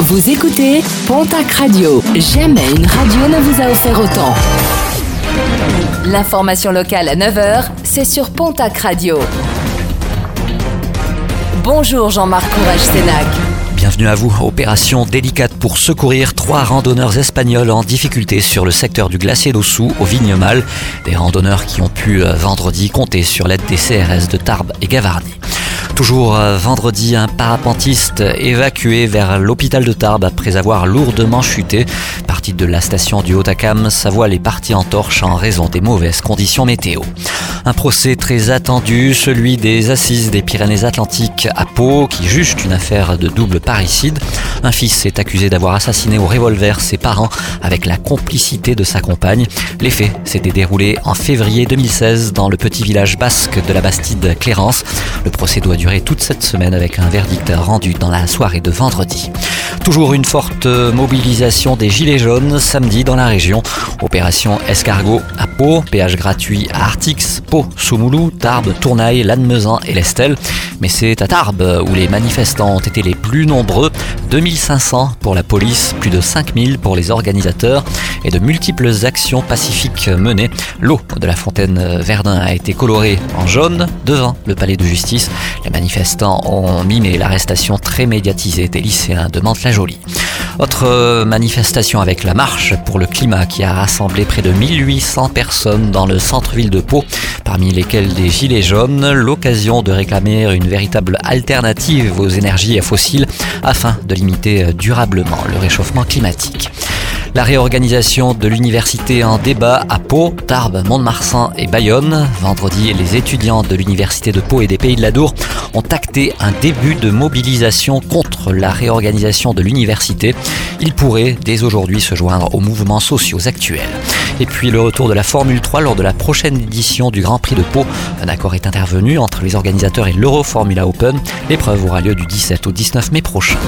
Vous écoutez Pontac Radio. Jamais une radio ne vous a offert autant. L'information locale à 9h, c'est sur Pontac Radio. Bonjour Jean-Marc Courage-Sénac. Bienvenue à vous. Opération délicate pour secourir trois randonneurs espagnols en difficulté sur le secteur du glacier d'Ossou au Vignemal. Des randonneurs qui ont pu euh, vendredi compter sur l'aide des CRS de Tarbes et Gavarnie. Toujours euh, vendredi, un parapentiste évacué vers l'hôpital de Tarbes après avoir lourdement chuté. Parti de la station du Haut-Acam, sa voile est partie en torche en raison des mauvaises conditions météo. Un procès très attendu, celui des assises des Pyrénées-Atlantiques à Pau, qui juge une affaire de double parricide. Un fils est accusé d'avoir assassiné au revolver ses parents avec la complicité de sa compagne. Les faits s'étaient déroulés en février 2016 dans le petit village basque de la Bastide Clérance. Le procès doit durer toute cette semaine avec un verdict rendu dans la soirée de vendredi. Toujours une forte mobilisation des Gilets jaunes samedi dans la région. Opération Escargot à Pau, péage gratuit à Artix, Pau, Soumoulou, Tarbes, Tournaille, Lannemezan et l'Estelle. Mais c'est à Tarbes où les manifestants ont été les plus nombreux. 2500 pour la police, plus de 5000 pour les organisateurs et de multiples actions pacifiques menées. L'eau de la fontaine Verdun a été colorée en jaune devant le palais de justice. Les manifestants ont mimé l'arrestation très médiatisée des lycéens de Mantes-la-Jolie. Autre manifestation avec la marche pour le climat qui a rassemblé près de 1800 personnes dans le centre-ville de Pau, parmi lesquelles des gilets jaunes, l'occasion de réclamer une véritable alternative aux énergies fossiles afin de limiter durablement le réchauffement climatique. La réorganisation de l'université en débat à Pau, Tarbes, Mont-de-Marsan et Bayonne. Vendredi, les étudiants de l'université de Pau et des Pays de la Dour ont acté un début de mobilisation contre la réorganisation de l'université. Ils pourraient dès aujourd'hui se joindre aux mouvements sociaux actuels. Et puis le retour de la Formule 3 lors de la prochaine édition du Grand Prix de Pau. Un accord est intervenu entre les organisateurs et l'Euro Formula Open. L'épreuve aura lieu du 17 au 19 mai prochain.